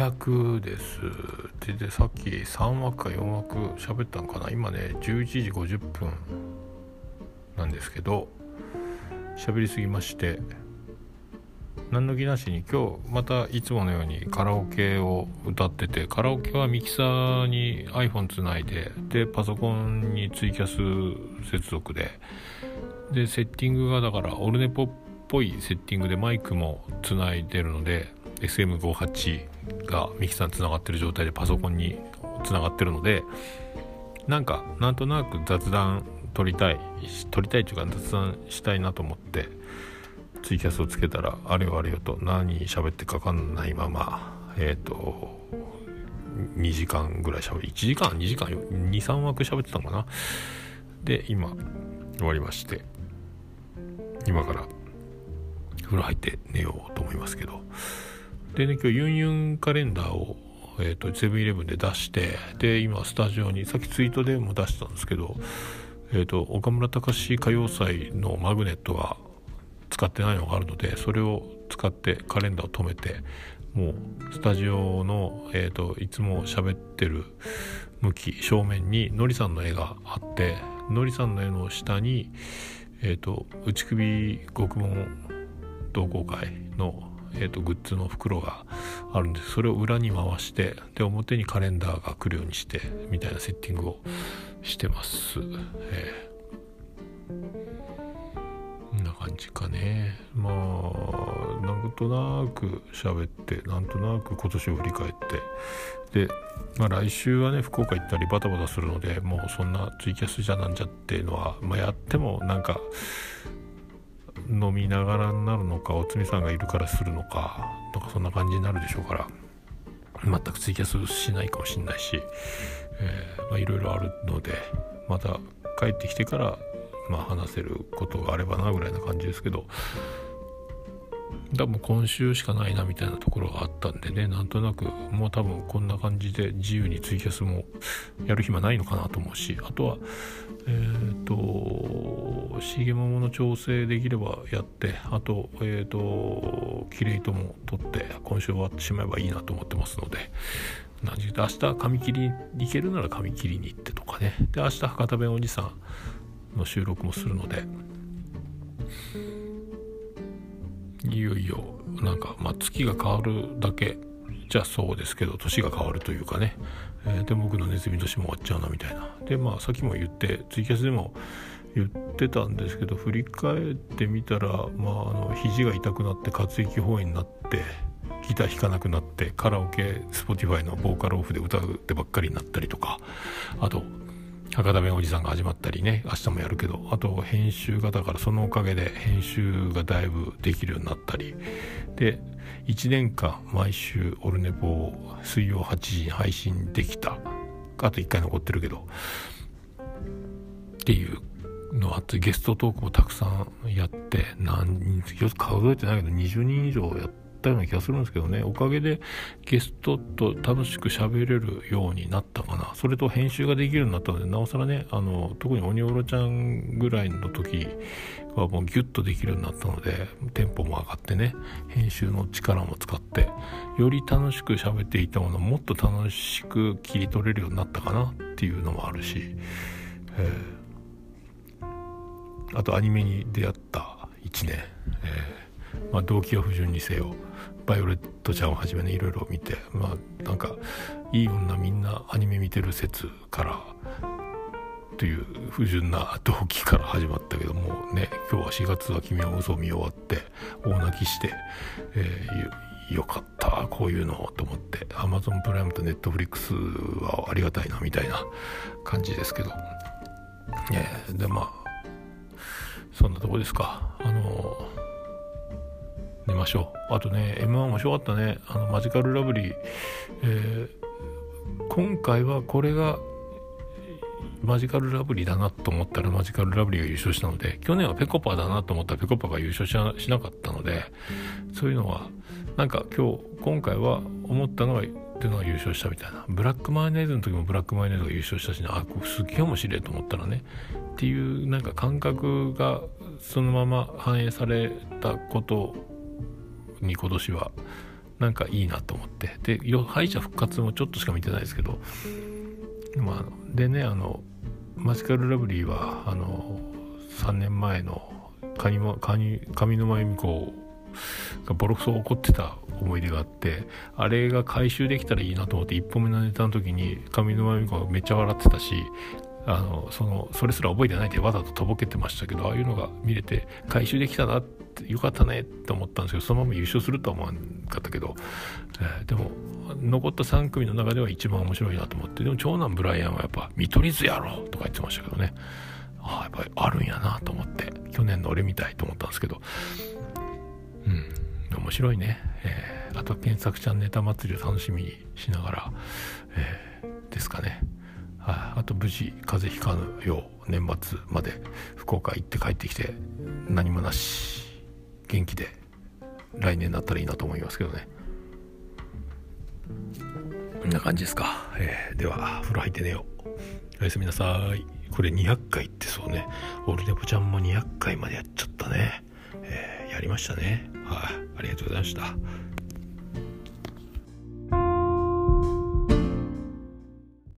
200です。ででさっき3枠か4枠喋ったのかな？今ね11時50分なんですけど喋りすぎまして何の気なしに今日またいつものようにカラオケを歌っててカラオケはミキサーに iPhone つないででパソコンにツイキャス接続ででセッティングがだからオルネポっぽいセッティングでマイクもつないでるので SM58 がミキサーにつながってる状態でパソコンにつながってるのでなんかなんとなく雑談撮りたい撮りたいというか雑談したいなと思ってツイキャスをつけたらあれよあれよと何喋ってかかんないままえっ、ー、と2時間ぐらい喋る。1時間2時間23枠喋ってたのかな。で今終わりまして今から風呂入って寝ようと思いますけど。でね今日ユンユンカレンダーをえーと、セブンイレブンで出してで今スタジオにさっきツイートでも出したんですけど、えーと、岡村隆史歌謡祭のマグネットが使ってないのがあるのでそれを使ってカレンダーを止めてもうスタジオの、えーと、いつも喋ってる向き正面にのりさんの絵があってのりさんの絵の下に、えーと内首獄門同好会のえーと、グッズの袋があるんです。それを裏に回してで表にカレンダーが来るようにしてみたいなセッティングをしてます、えー、こんな感じかね。まあなんとなく喋ってなんとなく今年を振り返って。で、まあ、来週はね福岡行ったりバタバタするのでもうそんなツイキャスじゃなんじゃっていうのは、まあ、やってもなんか飲みながらになるのかおつみさんがいるからするのかとかそんな感じになるでしょうから全くツイキャスしないかもしんないし、えいろいろあるのでまた帰ってきてから、まあ、話せることがあればなぐらいな感じですけど多分今週しかないなみたいなところがあったんでねなんとなくもう多分こんな感じで自由にツイキャスもやる暇ないのかなと思うしあとはえっ、ー、と重桃の調整できればやってあとえっ、ー、とキレイトも取って今週終わってしまえばいいなと思ってますので何時明日髪切りに行けるなら髪切りに行ってとかね。で明日博多弁おじさんの収録もするのでいよいよなんか、まあ、月が変わるだけじゃそうですけど年が変わるというかね、えー、で僕のネズミ年も終わっちゃうなみたいな。でまあさっきも言ってツイキャスでも言ってたんですけど振り返ってみたら、まあ、あの肘が痛くなって活液包囲になってギター弾かなくなってカラオケ Spotify のボーカルオフで歌うってばっかりになったりとかあと博多弁おじさんが始まったりね明日もやるけどあと編集がだからそのおかげで編集がだいぶできるようになったり。で1年間毎週オルネポを水曜8時に配信できた。あと1回残ってるけど。っていうのあってゲストトークもたくさんやって何人数えてないけど20人以上やってったような気がするんですけどね。おかげでゲストと楽しく喋れるようになったかな。それと編集ができるようになったのでなおさらねあの特に鬼おろちゃんぐらいの時はもうギュッとできるようになったのでテンポも上がってね編集の力も使ってより楽しく喋っていたものをもっと楽しく切り取れるようになったかなっていうのもあるし、えー、あとアニメに出会った1年、えーまあ、動機は不純にせよバイオレットちゃんをはじめねいろいろ見てまあなんかいい女みんなアニメ見てる説からという不純な動機から始まったけどもね今日は4月は君は嘘を見終わって大泣きして、えー、よかったこういうのと思って Amazon プライムと Netflix はありがたいなみたいな感じですけど、えー、でまあそんなとこですか。あの寝ましょう。あとね M1 面白かったね。あのマジカルラブリー、えー、今回はこれがマジカルラブリーだなと思ったらマジカルラブリーが優勝したので去年はペコパだなと思ったらペコパが優勝しなかったのでそういうのはなんか今日今回は思ったのがっていうのが優勝したみたいな。ブラックマヨネーズの時もブラックマヨネーズが優勝したしね。あすげえ面白いと思ったらね。っていうなんか感覚がそのまま反映されたことに今年はなんかいいなと思って。で敗者復活もちょっとしか見てないですけど。まあでねあのマジカルラブリーはあの3年前の上沼恵美子がボロクソ怒ってた思い出があってあれが回収できたらいいなと思って1本目のネタの時に上沼恵美子がめっちゃ笑ってたしあのそのそれすら覚えてないでわざととぼけてましたけどああいうのが見れて回収できたなってよかったねって思ったんですけどそのまま優勝するとは思わなかったけど、えー、でも残った3組の中では一番面白いなと思ってでも長男ブライアンはやっぱ見取り図やろとか言ってましたけどね。ああやっぱりあるんやなと思って去年の俺みたいと思ったんですけど。うん。面白いね、えー、あとは検索ちゃんネタ祭りを楽しみにしながら、えー、ですかね。ああと無事風邪ひかぬよう年末まで福岡行って帰ってきて何もなし元気で来年になったらいいなと思いますけどね。こんな感じですか、えー、では風呂入って寝ようおやすみなさい。これ200回ってそうね。オルネポちゃんも200回までやっちゃったね、えー、やりましたね。はい、ありがとうございました。